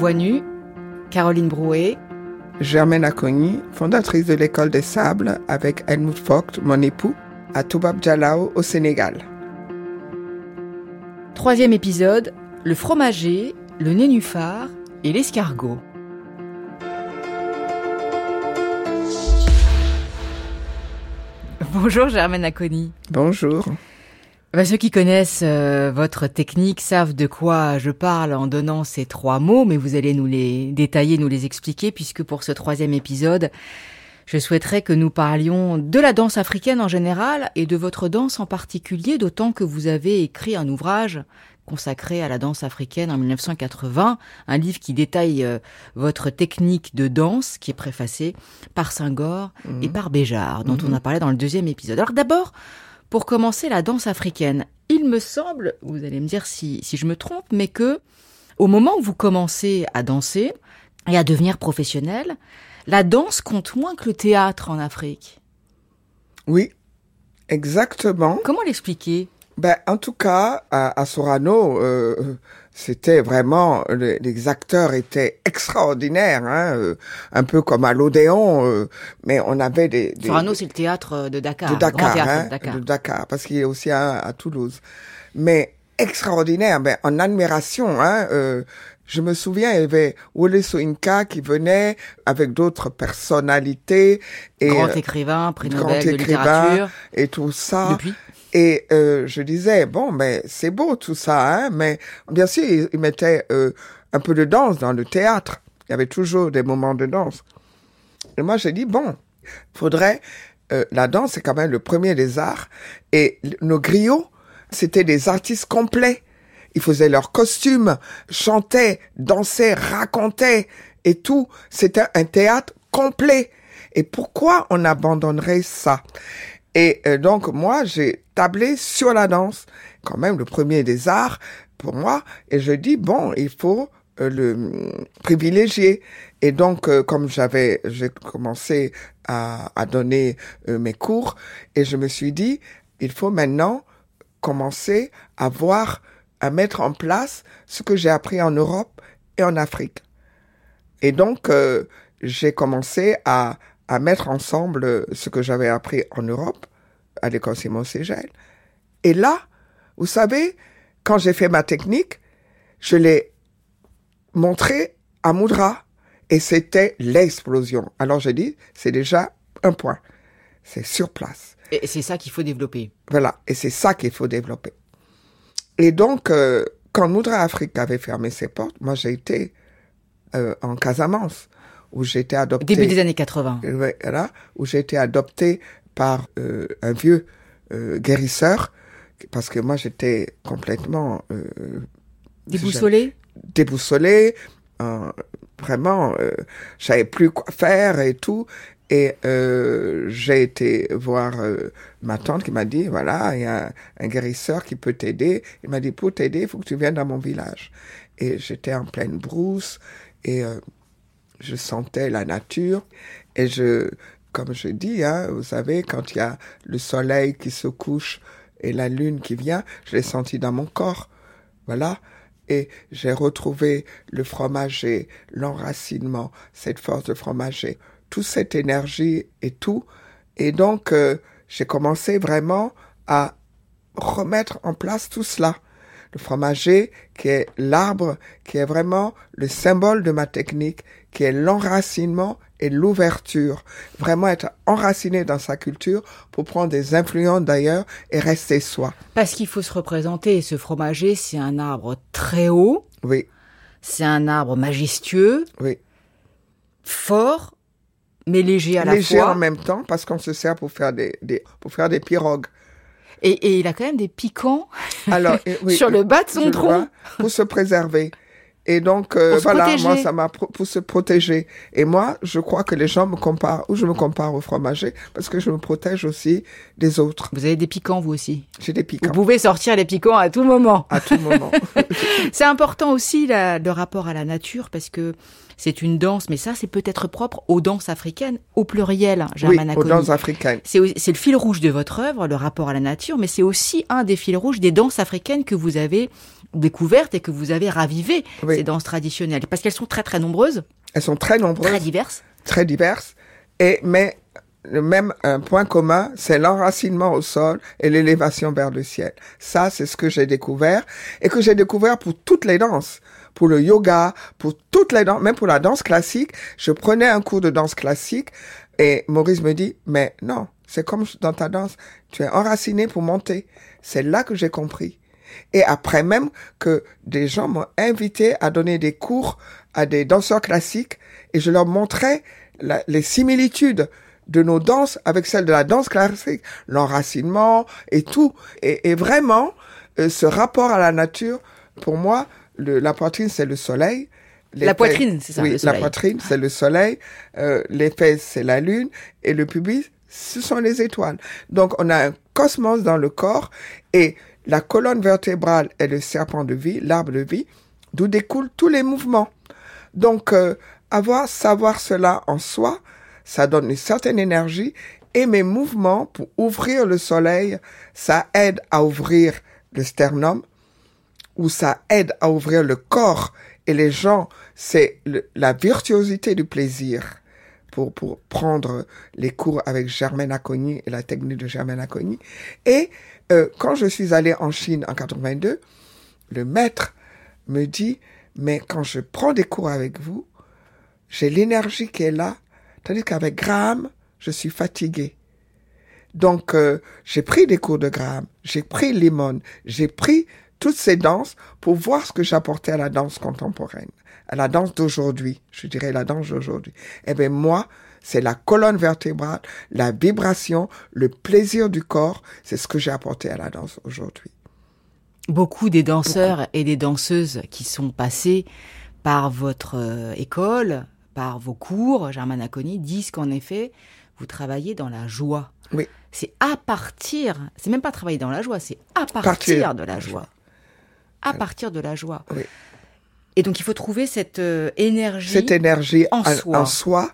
voix nue, Caroline Brouet. Germaine Acogny, fondatrice de l'école des sables avec Helmut Vogt, mon époux, à Toubab Jalao au Sénégal. Troisième épisode, le fromager, le nénuphar et l'escargot. Bonjour Germaine Aconi. Bonjour. Bah, ceux qui connaissent euh, votre technique savent de quoi je parle en donnant ces trois mots, mais vous allez nous les détailler, nous les expliquer, puisque pour ce troisième épisode, je souhaiterais que nous parlions de la danse africaine en général et de votre danse en particulier, d'autant que vous avez écrit un ouvrage consacré à la danse africaine en 1980, un livre qui détaille euh, votre technique de danse, qui est préfacé par Senghor et Mhm. par Béjart, dont on Mhm. a parlé dans le deuxième épisode. Alors d'abord, pour commencer la danse africaine, il me semble, vous allez me dire si, si je me trompe, mais que au moment où vous commencez à danser et à devenir professionnel, la danse compte moins que le théâtre en Afrique. Oui, exactement. Comment l'expliquer? Ben, en tout cas, à, à Sorano, euh, c'était vraiment les, les acteurs étaient extraordinaires, hein, euh, un peu comme à l'Odéon, euh, mais on avait des, des Sorano, c'est le théâtre de Dakar, de Dakar, théâtre hein, de Dakar. de Dakar, parce qu'il y a aussi un à Toulouse. Mais extraordinaire, ben, en admiration. Hein, euh, je me souviens, il y avait Wole Soyinka qui venait avec d'autres personnalités et grand euh, écrivain, prix grand Nobel de littérature. et tout ça. Depuis? Et euh, je disais, bon, mais c'est beau tout ça, hein, mais bien sûr, il, il mettait euh, un peu de danse dans le théâtre. Il y avait toujours des moments de danse. Et moi, j'ai dit, bon, faudrait... euh, la danse, c'est quand même le premier des arts. Et nos griots, c'était des artistes complets. Ils faisaient leurs costumes, chantaient, dansaient, racontaient et tout. C'était un théâtre complet. Et pourquoi on abandonnerait ça? Et euh, donc moi, j'ai tablé sur la danse, quand même le premier des arts pour moi. Et je dis bon, il faut euh, le hum, privilégier. Et donc, euh, comme j'avais, j'ai commencé à, à donner euh, mes cours, et je me suis dit, il faut maintenant commencer à voir, à mettre en place ce que j'ai appris en Europe et en Afrique. Et donc, euh, j'ai commencé à, à mettre ensemble euh, ce que j'avais appris en Europe, à l'école Simon Ségel. Et là, vous savez, quand j'ai fait ma technique, je l'ai montré à Moudra. Et c'était l'explosion. Alors j'ai dit, c'est déjà un point. C'est sur place. Et c'est ça qu'il faut développer. Voilà, et c'est ça qu'il faut développer. Et donc, euh, quand Moudra Afrique avait fermé ses portes, moi j'ai été euh, en Casamance, où j'ai été adopté. Début des années 80. Euh, voilà, où j'ai été adopté par euh, un vieux euh, guérisseur, parce que moi j'étais complètement euh, Déboussolé déboussolé, euh, vraiment, euh, j'avais plus quoi faire et tout. Et j'ai été voir ma tante qui m'a dit, voilà, il y a un, un guérisseur qui peut t'aider. Il m'a dit, pour t'aider, il faut que tu viennes dans mon village. Et j'étais en pleine brousse et je sentais la nature. Et je, comme je dis, hein, vous savez, quand il y a le soleil qui se couche et la lune qui vient, je l'ai senti dans mon corps. Voilà. Et j'ai retrouvé le fromager, l'enracinement, cette force de fromager, toute cette énergie et tout. Et donc, euh, j'ai commencé vraiment à remettre en place tout cela. Le fromager, qui est l'arbre, qui est vraiment le symbole de ma technique, qui est l'enracinement et l'ouverture. Vraiment être enraciné dans sa culture pour prendre des influences d'ailleurs et rester soi. Parce qu'il faut se représenter. Ce fromager, c'est un arbre très haut, Oui, c'est un arbre majestueux, oui. fort, mais léger à la Léger fois. en même temps parce qu'on se sert pour faire des, des pour faire des pirogues. Et, et il a quand même des piquants Alors et- oui, sur le bas de son tronc. vois, pour se préserver. Et donc euh, voilà, protéger. moi ça m'a pour se protéger. Et moi, je crois que les gens me comparent ou je me compare au fromager parce que je me protège aussi des autres. Vous avez des piquants, vous aussi? J'ai des Vous piquants pouvez sortir les piquants à tout moment. à tout moment. C'est important aussi la- le rapport à la nature parce que c'est une danse, mais ça, c'est peut-être propre aux danses africaines, au pluriel, Oui, Germaine aux Acogny. danses africaines. C'est le fil rouge de votre œuvre, le rapport à la nature, mais c'est aussi un des fils rouges des danses africaines que vous avez découvertes et que vous avez ravivées, Oui. ces danses traditionnelles. Parce qu'elles sont très très nombreuses, Elles sont très nombreuses. très diverses. très diverses, et, mais le même un point commun, c'est l'enracinement au sol et l'élévation vers le ciel. Ça, c'est ce que j'ai découvert et que j'ai découvert pour toutes les danses, pour le yoga, pour toutes les danses, même pour la danse classique. Je prenais un cours de danse classique et Maurice me dit, mais non, c'est comme dans ta danse, tu es enraciné pour monter. C'est là que j'ai compris. Et après même que des gens m'ont invité à donner des cours à des danseurs classiques et je leur montrais les similitudes de nos danses avec celles de la danse classique, l'enracinement et tout. Et, et vraiment, euh, ce rapport à la nature, pour moi, le, la poitrine, c'est le soleil. Les La fesses- poitrine, c'est ça, Oui, le la soleil. poitrine, c'est le soleil. Euh, les fesses, c'est la lune. Et le pubis, ce sont les étoiles. Donc, on a un cosmos dans le corps. Et la colonne vertébrale est le serpent de vie, l'arbre de vie, d'où découlent tous les mouvements. Donc, euh, avoir, savoir cela en soi, ça donne une certaine énergie. Et mes mouvements pour ouvrir le soleil, ça aide à ouvrir le sternum, ou ça aide à ouvrir le corps. Et les gens, c'est la virtuosité du plaisir pour, pour prendre les cours avec Germaine Acogny et la technique de Germaine Acogny. Et euh, quand je suis allé en Chine en 82, le maître me dit, mais quand je prends des cours avec vous, j'ai l'énergie qui est là, tandis qu'avec Graham, je suis fatigué. Donc, euh, j'ai pris des cours de Graham, j'ai pris Limon, j'ai pris toutes ces danses pour voir ce que j'apportais à la danse contemporaine, à la danse d'aujourd'hui, je dirais la danse d'aujourd'hui. Eh bien, moi, c'est la colonne vertébrale, la vibration, le plaisir du corps, c'est ce que j'ai apporté à la danse aujourd'hui. Beaucoup des danseurs et des danseuses qui sont passés par votre euh, école, par vos cours, Germaine Acogny, disent qu'en effet, vous travaillez dans la joie. Oui. C'est à partir, c'est même pas travailler dans la joie, c'est à partir, Partir de la joie. À partir de la joie. Oui. Et donc il faut trouver cette euh, énergie. cette énergie en en, soi. en soi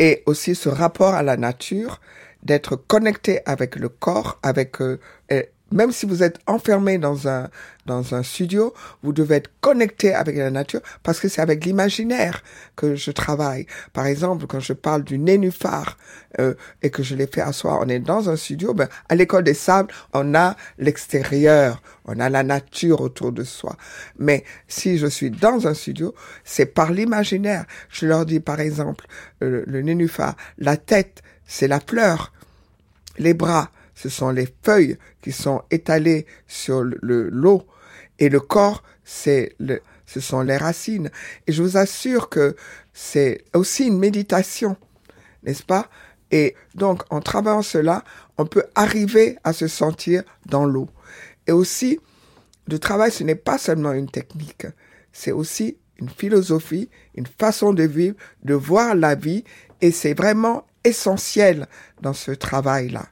et aussi ce rapport à la nature, d'être connecté avec le corps, avec euh, et même si vous êtes enfermé dans un dans un studio, vous devez être connecté avec la nature parce que c'est avec l'imaginaire que je travaille. Par exemple, quand je parle du nénuphar euh, et que je l'ai fait asseoir, on est dans un studio. Ben, à l'école des sables, on a l'extérieur, on a la nature autour de soi. Mais si je suis dans un studio, c'est par l'imaginaire. Je leur dis, par exemple, euh, le nénuphar, la tête, c'est la fleur. Les bras, ce sont les feuilles qui sont étalées sur le- le- l'eau. Et le corps, c'est le, ce sont les racines. Et je vous assure que c'est aussi une méditation, n'est-ce pas? Et donc, en travaillant cela, on peut arriver à se sentir dans l'eau. Et aussi, le travail, ce n'est pas seulement une technique, c'est aussi une philosophie, une façon de vivre, de voir la vie, et c'est vraiment essentiel dans ce travail-là.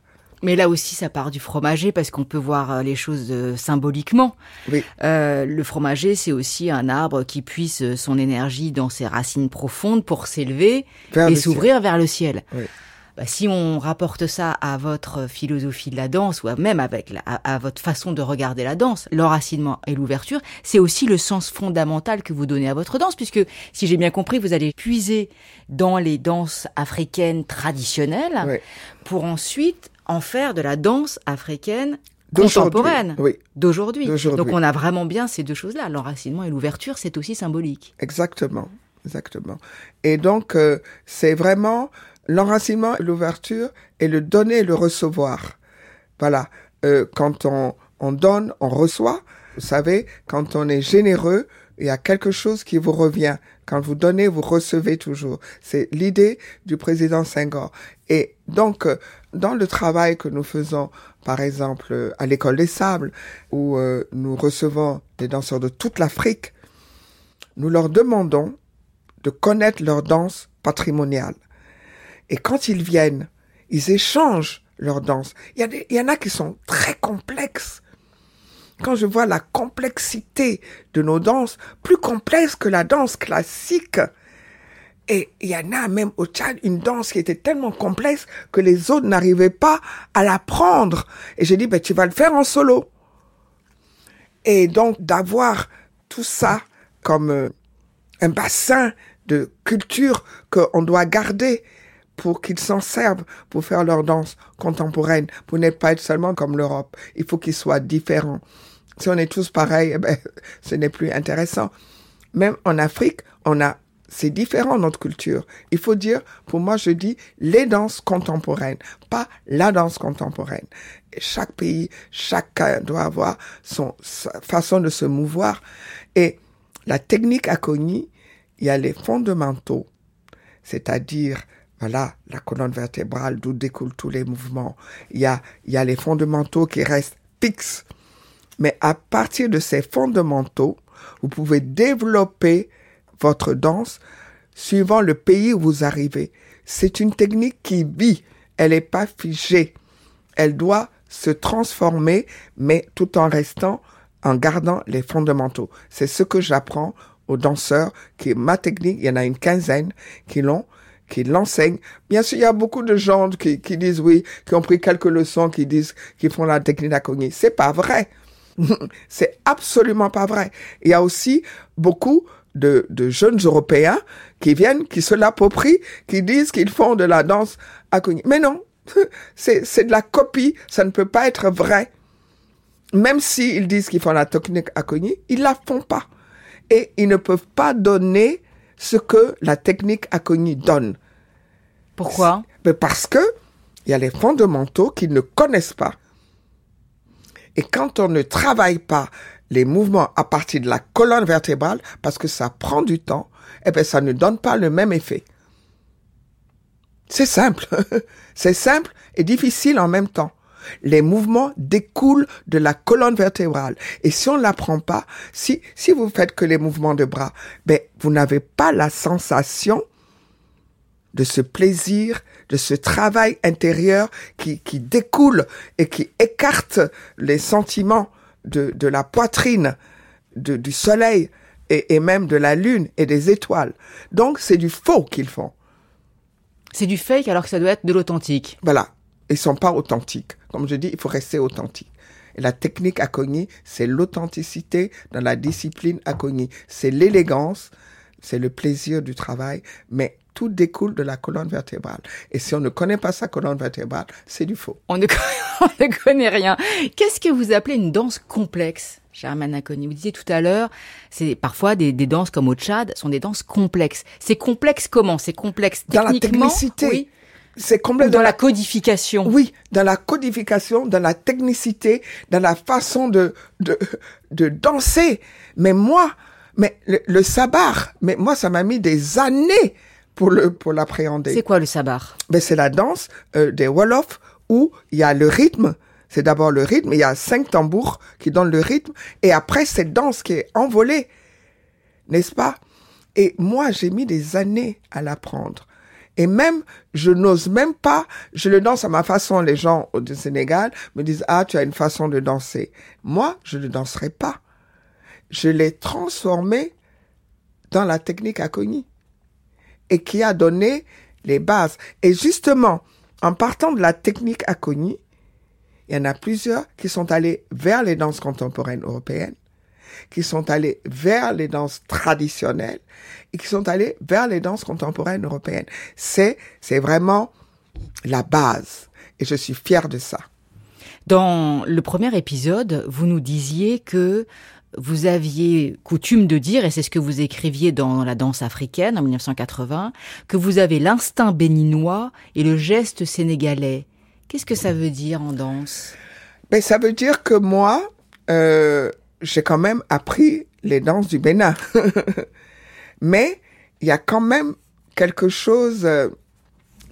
Mais là aussi, ça part du fromager parce qu'on peut voir euh, les choses euh, symboliquement. Oui. Euh, le fromager, c'est aussi un arbre qui puise euh, son énergie dans ses racines profondes pour s'élever et s'ouvrir vers le ciel. Oui. Bah, si on rapporte ça à votre philosophie de la danse ou à- même avec la- à, à votre façon de regarder la danse, l'enracinement et l'ouverture, c'est aussi le sens fondamental que vous donnez à votre danse, puisque si j'ai bien compris, vous allez puiser dans les danses africaines traditionnelles pour ensuite en faire de la danse africaine contemporaine Oui, d'aujourd'hui. Donc on a vraiment bien ces deux choses-là. L'enracinement et l'ouverture, c'est aussi symbolique. exactement. Exactement. Et donc, euh, c'est vraiment l'enracinement et l'ouverture et le donner et le recevoir. Voilà. Euh, quand on, on donne, on reçoit. Vous savez, quand on est généreux, il y a quelque chose qui vous revient. Quand vous donnez, vous recevez toujours. C'est l'idée du président Senghor. Et donc, euh, dans le travail que nous faisons, par exemple, euh, à l'école des sables, où euh, nous recevons des danseurs de toute l'Afrique, nous leur demandons de connaître leur danse patrimoniale. Et quand ils viennent, ils échangent leur danse. Il y, en a qui sont très complexes. Quand je vois la complexité de nos danses, plus complexe que la danse classique, Et il y en a même au Tchad une danse qui était tellement complexe que les autres n'arrivaient pas à l'apprendre. Et j'ai dit, ben, tu vas le faire en solo. Et donc d'avoir tout ça comme euh, un bassin de culture qu'on doit garder pour qu'ils s'en servent pour faire leur danse contemporaine, pour n'être pas être seulement comme l'Europe. Il faut qu'ils soient différents. Si on est tous pareils, eh ben, ce n'est plus intéressant. Même en Afrique, on a, c'est différent notre culture. Il faut dire, pour moi, je dis les danses contemporaines, pas la danse contemporaine. chaque pays, chacun doit avoir son sa façon de se mouvoir. Et la technique à il y a les fondamentaux, c'est-à-dire voilà, la colonne vertébrale d'où découlent tous les mouvements. Il y a, il y a les fondamentaux qui restent fixes. Mais à partir de ces fondamentaux, vous pouvez développer votre danse suivant le pays où vous arrivez. C'est une technique qui vit. Elle n'est pas figée. Elle doit se transformer, mais tout en restant, en gardant les fondamentaux. C'est ce que j'apprends aux danseurs, qui est ma technique. Il y en a une quinzaine qui l'ont qui l'enseignent. Bien sûr, il y a beaucoup de gens qui, qui disent oui, qui ont pris quelques leçons, qui disent qu'ils font la technique d'Akogni. C'est pas vrai. c'est absolument pas vrai. Il y a aussi beaucoup de, de, jeunes Européens qui viennent, qui se l'approprient, qui disent qu'ils font de la danse Akogni. Mais non, c'est de la copie, ça ne peut pas être vrai. Même s'ils disent qu'ils font la technique Akogni, ils la font pas. Et ils ne peuvent pas donner ce que la technique Akogni donne. Pourquoi? Parce que il y a les fondamentaux qu'ils ne connaissent pas. Et quand on ne travaille pas les mouvements à partir de la colonne vertébrale, parce que ça prend du temps, eh bien, ça ne donne pas le même effet. C'est simple. C'est simple et difficile en même temps. Les mouvements découlent de la colonne vertébrale. Et si on l'apprend pas, si, si vous faites que les mouvements de bras, ben, vous n'avez pas la sensation de ce plaisir, de ce travail intérieur qui, qui découle et qui écarte les sentiments de, de la poitrine, de, du soleil et, et même de la lune et des étoiles. Donc c'est du faux qu'ils font. C'est du fake alors que ça doit être de l'authentique. Voilà. Ils sont pas authentiques. Comme je dis, il faut rester authentique. Et la technique à c'est l'authenticité dans la discipline à C'est l'élégance, c'est le plaisir du travail, mais tout découle de la colonne vertébrale. Et si on ne connaît pas sa colonne vertébrale, c'est du faux. On ne, connaît rien. Qu'est-ce que vous appelez une danse complexe Germaine Acogny, vous disiez tout à l'heure, c'est parfois des, danses comme au Tchad sont des danses complexes. C'est complexe comment? C'est complexe techniquement Dans la technicité. Oui. C'est complexe. Dans la codification? Oui, dans la codification, dans la technicité, dans la façon de, de, de danser. Mais moi, mais le, le sabar, mais moi, ça m'a mis des années pour le pour l'appréhender. C'est quoi le sabar Ben c'est la danse euh, des Wolof où il y a le rythme. C'est d'abord le rythme, il y a cinq tambours qui donnent le rythme et après cette danse qui est envolée, n'est-ce pas? Et moi j'ai mis des années à l'apprendre. Et même, je n'ose même pas, je le danse à ma façon. Les gens au Sénégal me disent, ah, tu as une façon de danser. Moi, je ne danserai pas. Je l'ai transformé dans la technique Akoni et qui a donné les bases. Et justement, en partant de la technique Akoni, il y en a plusieurs qui sont allés vers les danses contemporaines européennes, qui sont allés vers les danses traditionnelles et qui sont allés vers les danses contemporaines européennes. C'est, c'est vraiment la base. Et je suis fier de ça. Dans le premier épisode, vous nous disiez que vous aviez coutume de dire, et c'est ce que vous écriviez dans la danse africaine en 1980, que vous avez l'instinct béninois et le geste sénégalais. Qu'est-ce que ça veut dire en danse? Ben, Ça veut dire que moi, euh, j'ai quand même appris les danses du Bénin. Mais il y a quand même quelque chose euh,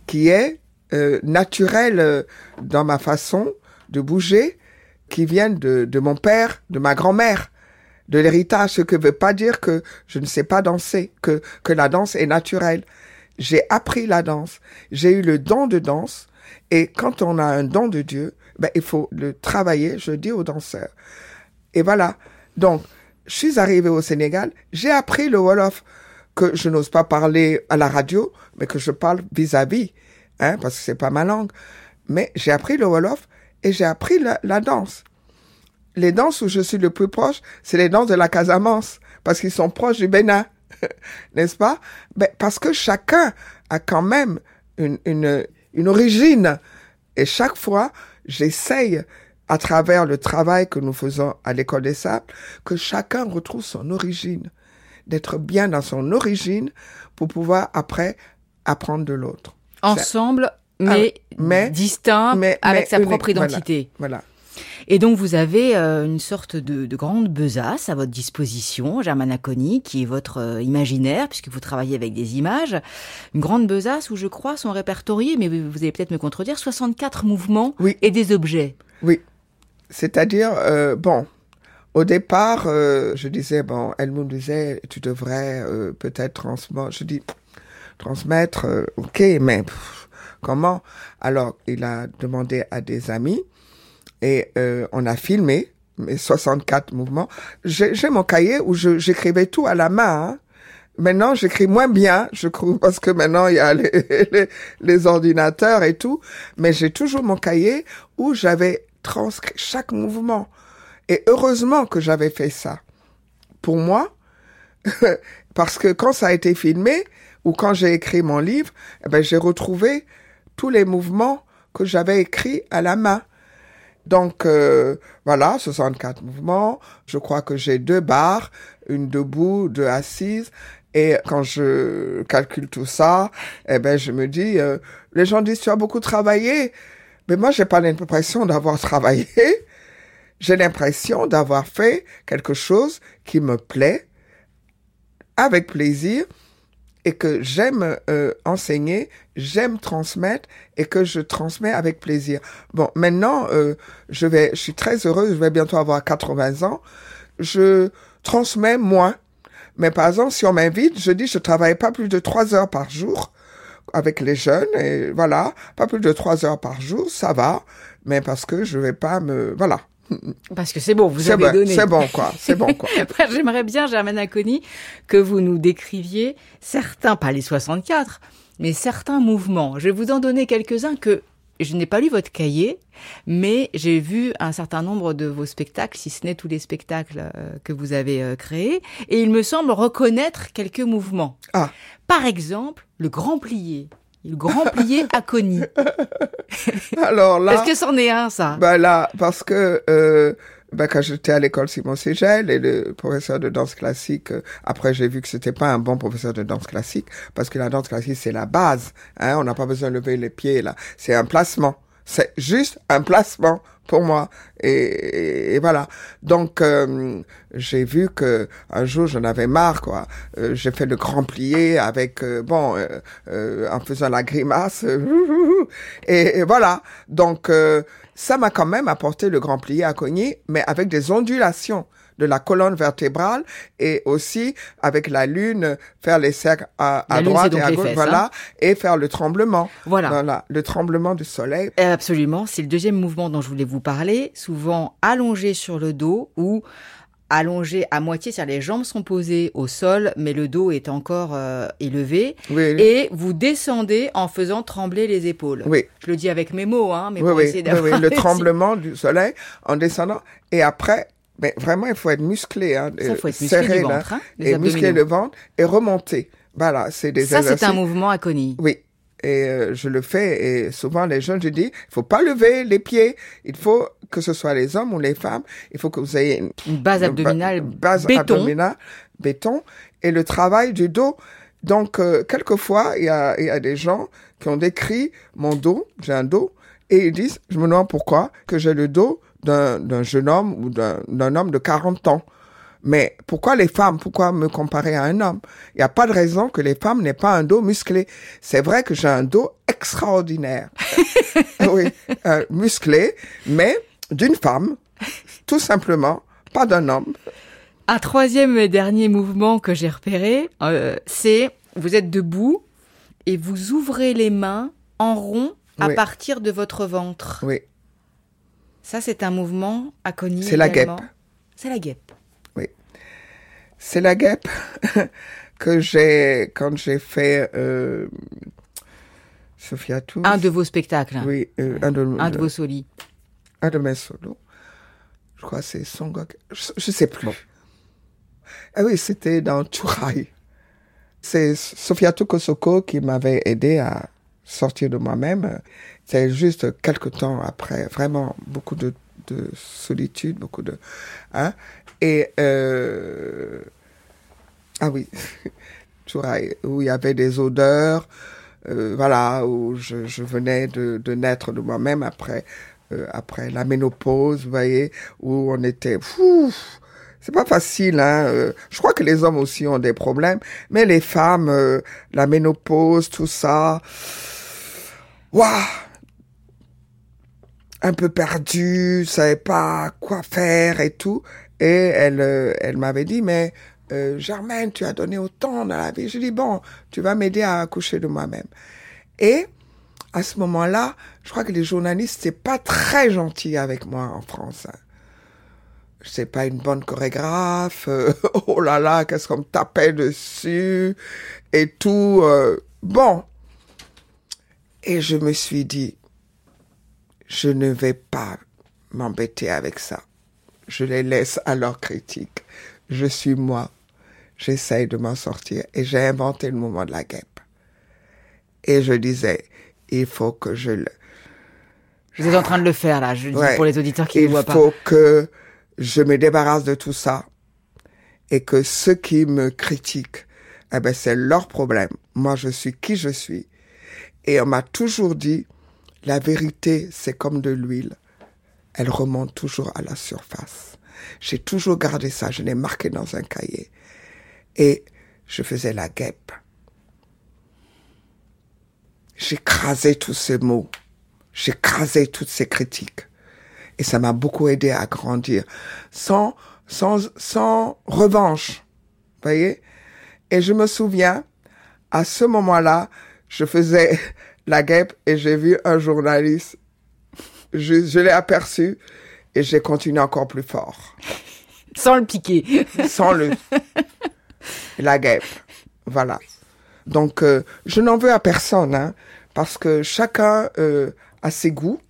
qui est euh, naturel dans ma façon de bouger, qui vient de mon père, de ma grand-mère de l'héritage, ce que veut pas dire que je ne sais pas danser, que, que la danse est naturelle. J'ai appris la danse, j'ai eu le don de danse, et quand on a un don de Dieu, ben, il faut le travailler, je dis aux danseurs. Et voilà. Donc, je suis arrivé au Sénégal, j'ai appris le Wolof que je n'ose pas parler à la radio, mais que je parle vis-à-vis, hein, parce que c'est pas ma langue. Mais j'ai appris le Wolof et j'ai appris la, la danse. Les danses où je suis le plus proche, c'est les danses de la Casamance, parce qu'ils sont proches du Bénin, n'est-ce pas? Ben, Parce que chacun a quand même une, une, une origine. Et chaque fois, j'essaye, à travers le travail que nous faisons à l'école des sables, que chacun retrouve son origine, d'être bien dans son origine pour pouvoir après apprendre de l'autre. Ensemble, mais, Ah, mais- distinct, mais- avec mais sa unique, propre voilà. identité. Voilà. Et donc vous avez euh, une sorte de, de grande besace à votre disposition, Germana Conny, qui est votre euh, imaginaire, puisque vous travaillez avec des images. Une grande besace où je crois sont répertoriés, mais vous allez peut-être me contredire, 64 mouvements Oui. et des objets. Oui. C'est-à-dire, euh, bon, au départ, euh, je disais, bon, elle me disait, tu devrais euh, peut-être transmettre. Je dis, transmettre, ok, mais pff, comment? Alors, il a demandé à des amis et euh, on a filmé mes 64 mouvements. J'ai mon cahier où j'écrivais tout à la main. hein. Maintenant, j'écris moins bien, je crois, parce que maintenant, il y a les, les, les ordinateurs et tout. Mais j'ai toujours mon cahier où j'avais transcrit chaque mouvement. Et heureusement que j'avais fait ça. Pour moi, parce que quand ça a été filmé, ou quand j'ai écrit mon livre, eh ben, j'ai retrouvé tous les mouvements que j'avais écrits à la main. Donc euh, voilà, 64 mouvements. Je crois que j'ai deux barres, une debout, deux assises. Et quand je calcule tout ça, eh ben je me dis, euh, les gens disent tu as beaucoup travaillé, mais moi j'ai pas l'impression d'avoir travaillé. J'ai l'impression d'avoir fait quelque chose qui me plaît, avec plaisir, et que j'aime euh, enseigner, j'aime transmettre et que je transmets avec plaisir. Bon, maintenant, euh, je vais, je suis très heureuse, je vais bientôt avoir 80 ans. Je transmets moins. Mais par exemple, si on m'invite, je dis je travaille pas plus de trois heures par jour avec les jeunes et voilà, pas plus de trois heures par jour, ça va. Mais parce que je vais pas me, voilà. Parce que c'est bon, vous avez bon, donné. c'est bon quoi, c'est bon quoi. J'aimerais bien, Germaine Conny, que vous nous décriviez certains, pas les 64, mais certains mouvements. Je vais vous en donner quelques-uns que je n'ai pas lu votre cahier, mais j'ai vu un certain nombre de vos spectacles, si ce n'est tous les spectacles euh, que vous avez euh, créés, et il me semble reconnaître quelques mouvements. Ah. Par exemple, le grand plié. Le grand plié à Conny. Alors là. Est-ce que c'en est un, ça Ben là, parce que euh, ben quand j'étais à l'école Simon Ségel et le professeur de danse classique, euh, après j'ai vu que c'était pas un bon professeur de danse classique parce que la danse classique c'est la base, hein, on n'a pas besoin de lever les pieds là, c'est un placement, c'est juste un placement pour moi et, et- voilà. Donc euh, j'ai vu que un jour j'en avais marre quoi. Euh, j'ai fait le grand plié avec euh, bon euh, euh, en faisant la grimace et, et voilà. Donc euh, ça m'a quand même apporté le grand plié à Cogny, mais avec des ondulations de la colonne vertébrale et aussi avec la lune faire les cercles à, droite et à gauche fesses, voilà et faire le tremblement Voilà. voilà le tremblement du soleil Euh, Absolument, c'est le deuxième mouvement dont je voulais vous parler, souvent allongé sur le dos ou allongé à moitié, c'est-à-dire les jambes sont posées au sol, mais le dos est encore euh, élevé, oui et vous descendez en faisant trembler les épaules. oui Je le dis avec mes mots, hein, mais pour oui, essayer oui, oui, d'avoir le tremblement du soleil en descendant. Et après, mais vraiment, il faut être musclé. Hein, Ça, euh, faut être musclé là, hein, et muscler le ventre et remonter. Voilà, c'est des Ça, c'est un mouvement à. Oui. Et euh, je le fais et souvent les jeunes, je dis, il faut pas lever les pieds. Il faut que ce soit les hommes ou les femmes, il faut que vous ayez une, Une base une abdominale ba- base béton. abdominale, béton, et le travail du dos. Donc, euh, quelquefois, il y a, il y a des gens qui ont décrit mon dos, j'ai un dos, et ils disent, je me demande pourquoi, que j'ai le dos d'un d'un jeune homme ou d'un d'un homme de 40 ans. Mais pourquoi les femmes? Pourquoi me comparer à un homme? Il n'y a pas de raison que les femmes n'aient pas un dos musclé. C'est vrai que j'ai un dos extraordinaire. oui, euh, musclé, mais d'une femme, tout simplement, pas d'un homme. Un troisième et dernier mouvement que j'ai repéré, euh, c'est vous êtes debout et vous ouvrez les mains en rond à Oui. partir de votre ventre. Oui, Ça, c'est un mouvement à Conny. C'est la guêpe. C'est la guêpe. c'est la guêpe que j'ai, quand j'ai fait euh, Sophia Tous. Un de vos spectacles. Oui, euh, un, de, un de vos solis. Un de mes solos. Je crois que c'est Songok. Je, je sais plus. Ah oui, c'était dans Turai. C'est Sophia Kosoko qui m'avait aidé à sortir de moi-même. C'est juste quelques temps après, vraiment beaucoup de, de solitude, beaucoup de... Hein? Et... Euh, ah oui, où il y avait des odeurs, euh, voilà, où je, je venais de, de, naître de moi-même après, euh, après la ménopause, vous voyez, où on était... c'est pas facile, hein. Euh, je crois que les hommes aussi ont des problèmes, mais les femmes, euh, la ménopause, tout ça, waouh, un peu perdu, savait pas quoi faire et tout. Et elle, euh, elle m'avait dit, mais euh, Germaine, tu as donné autant dans la vie. Je dis, bon, tu vas m'aider à accoucher de moi-même. Et à ce moment-là, je crois que les journalistes n'étaient pas très gentils avec moi en France. Hein. Je sais pas une bonne chorégraphe. Euh, oh là là, qu'est-ce qu'on me tapait dessus et tout. Euh, bon. Et je me suis dit, je ne vais pas m'embêter avec ça. Je les laisse à leur critique. Je suis moi. J'essaye de m'en sortir et j'ai inventé le moment de la guêpe. Et je disais, il faut que je le... Vous êtes en train de le faire là, je dis ouais, pour les auditeurs qui ne voient pas. Il faut que je me débarrasse de tout ça et que ceux qui me critiquent, eh ben c'est leur problème. Moi, je suis qui je suis. Et on m'a toujours dit, la vérité, c'est comme de l'huile. Elle remonte toujours à la surface. J'ai toujours gardé ça, je l'ai marqué dans un cahier. Et je faisais la guêpe. J'écrasais tous ces mots. J'écrasais toutes ces critiques. Et ça m'a beaucoup aidé à grandir. Sans, sans, sans revanche. voyez? Et je me souviens, à ce moment-là, je faisais la guêpe et j'ai vu un journaliste. Je, je l'ai aperçu et j'ai continué encore plus fort. Sans le piquer. Sans le. la guêpe. Voilà. Donc, euh, je n'en veux à personne, hein, parce que chacun euh, a ses goûts.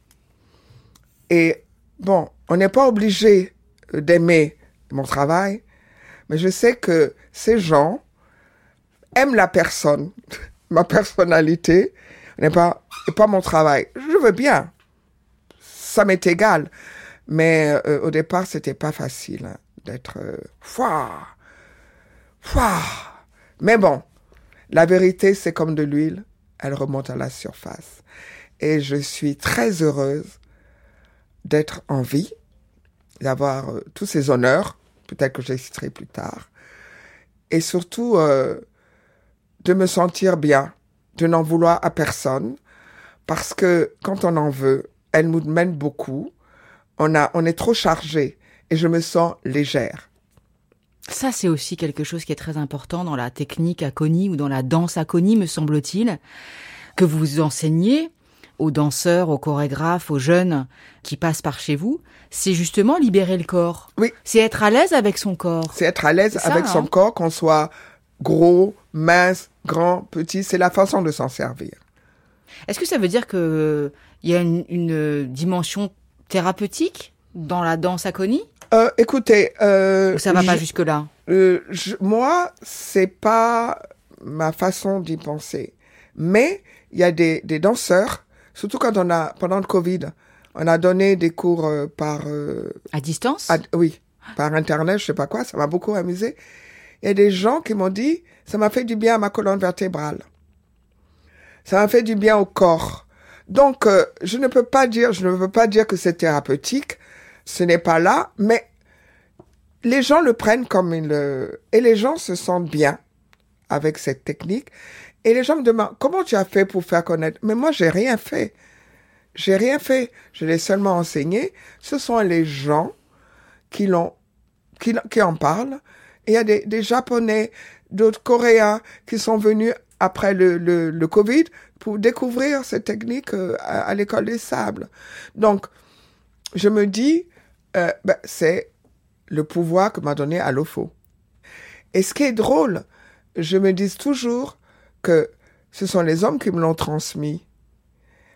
Et bon, on n'est pas obligé d'aimer mon travail, mais je sais que ces gens aiment la personne, ma personnalité, n'est pas, et pas mon travail. Je veux bien. Ça m'est égal. Mais euh, au départ, c'était pas facile hein, d'être euh, Mais bon, la vérité, c'est comme de l'huile, elle remonte à la surface. Et je suis très heureuse d'être en vie, d'avoir euh, tous ces honneurs, peut-être que j'exciterai plus tard, et surtout euh, de me sentir bien, de n'en vouloir à personne, parce que quand on en veut, elle nous mène beaucoup, on, a, on est trop chargé, et je me sens légère. Ça, c'est aussi quelque chose qui est très important dans la technique Aconi ou dans la danse Aconi, me semble-t-il, que vous enseignez aux danseurs, aux chorégraphes, aux jeunes qui passent par chez vous, c'est justement libérer le corps. Oui. C'est être à l'aise avec son corps. C'est être à l'aise avec hein son corps, qu'on soit gros, mince, grand, petit, c'est la façon de s'en servir. Est-ce que ça veut dire que il y a une, une, dimension thérapeutique dans la danse Aconi euh, Écoutez, euh, Ou ça va pas jusque là. Euh, je, moi, c'est pas ma façon d'y penser, mais il y a des, des danseurs Surtout quand on a, pendant le Covid, on a donné des cours euh, par... Euh, à distance? à, Oui, par Internet, je sais pas quoi, ça m'a beaucoup amusé. Il y a des gens qui m'ont dit, ça m'a fait du bien à ma colonne vertébrale. Ça m'a fait du bien au corps. Donc, euh, je ne peux pas dire, je ne veux pas dire que c'est thérapeutique, ce n'est pas là, mais les gens le prennent comme une... Et les gens se sentent bien avec cette technique. Et les gens me demandent, comment tu as fait pour faire connaître? Mais moi, j'ai rien fait. J'ai rien fait. Je l'ai seulement enseigné. Ce sont les gens qui l'ont, qui en parlent. Il y a des, Japonais, d'autres Coréens qui sont venus après le, Covid pour découvrir cette technique euh, à, à l'école des sables. Donc, je me dis, euh, ben, c'est le pouvoir que m'a donné Alofo. Et ce qui est drôle, je me dis toujours que ce sont les hommes qui me l'ont transmis.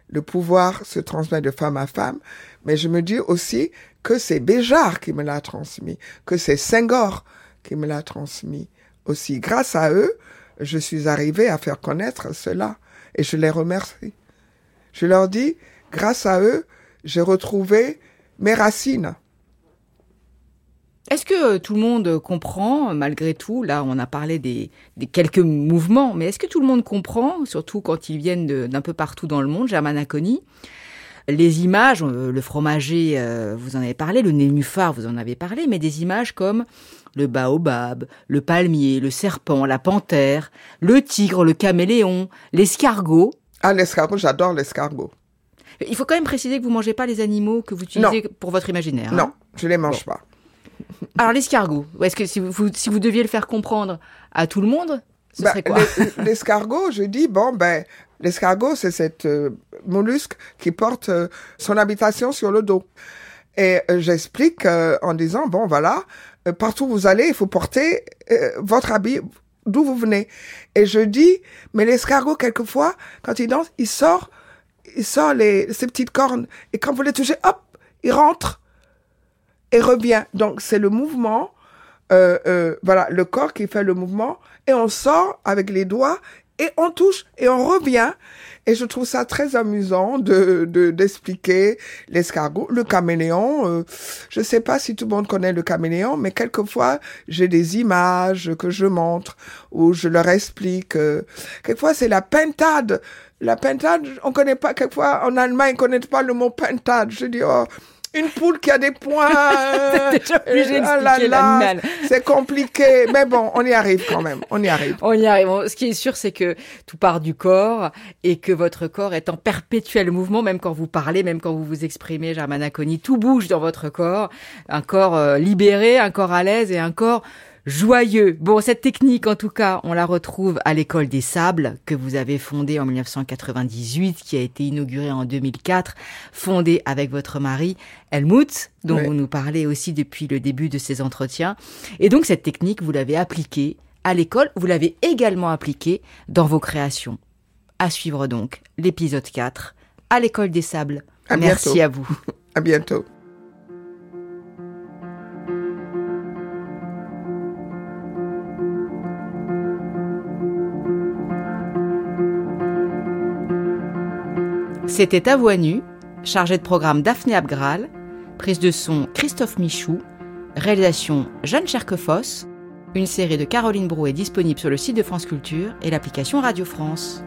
Le pouvoir se transmet de femme à femme, mais je me dis aussi que c'est Béjar qui me l'a transmis, que c'est Senghor qui me l'a transmis aussi. Grâce à eux, je suis arrivé à faire connaître cela et je les remercie. Je leur dis, grâce à eux, j'ai retrouvé mes racines. Est-ce que euh, tout le monde comprend, malgré tout, là on a parlé des, quelques mouvements, mais est-ce que tout le monde comprend, surtout quand ils viennent d'un peu partout dans le monde, Germanaconi, les images, euh, le fromager, euh, vous en avez parlé, le nénuphar, vous en avez parlé, mais des images comme le baobab, le palmier, le serpent, la panthère, le tigre, le caméléon, l'escargot. Ah, l'escargot, j'adore l'escargot. Il faut quand même préciser que vous mangez pas les animaux que vous utilisez pour votre imaginaire. Hein. Non, je les mange pas. Alors l'escargot, est-ce que si vous, si vous deviez le faire comprendre à tout le monde, ce bah, serait quoi L'escargot, je dis, bon, ben, l'escargot, c'est cette euh, mollusque qui porte euh, son habitation sur le dos. Et euh, j'explique en disant, bon, voilà, partout où vous allez, il faut porter votre habit d'où vous venez. Et je dis, mais l'escargot, quelquefois, quand il danse, il sort, il sort les, ses petites cornes. Et quand vous les touchez, hop, il rentre et revient. Donc c'est le mouvement, euh, euh, voilà, le corps qui fait le mouvement et on sort avec les doigts et on touche et on revient. Et je trouve ça très amusant de d'expliquer l'escargot, le caméléon. Euh, je sais pas si tout le monde connaît le caméléon, mais quelquefois j'ai des images que je montre ou je leur explique. Euh, quelquefois c'est la pentade. La pentade, on connaît pas. Quelquefois en Allemagne, on connaît pas le mot pentade. Je dis oh une poule qui a des points. ah c'est compliqué, mais bon, on y arrive quand même. On y arrive. On y arrive. ce qui est sûr, c'est que tout part du corps et que votre corps est en perpétuel mouvement, même quand vous parlez, même quand vous vous exprimez, Germana Conny, tout bouge dans votre corps. Un corps euh, libéré, un corps à l'aise et un corps joyeux. Bon, cette technique, en tout cas, on la retrouve à l'école des sables que vous avez fondée en 1998, qui a été inaugurée en 2004, fondée avec votre mari Helmut, dont vous nous parlez aussi depuis le début de ces entretiens. Et donc, cette technique, vous l'avez appliquée à l'école, vous l'avez également appliquée dans vos créations. À suivre donc l'épisode 4 à l'école des sables. Merci à vous. à bientôt. C'était À chargé de programme Daphné Abgral, prise de son Christophe Michou, réalisation Jeanne Cherquefoss. Une série de Caroline Brou est disponible sur le site de France Culture et l'application Radio France.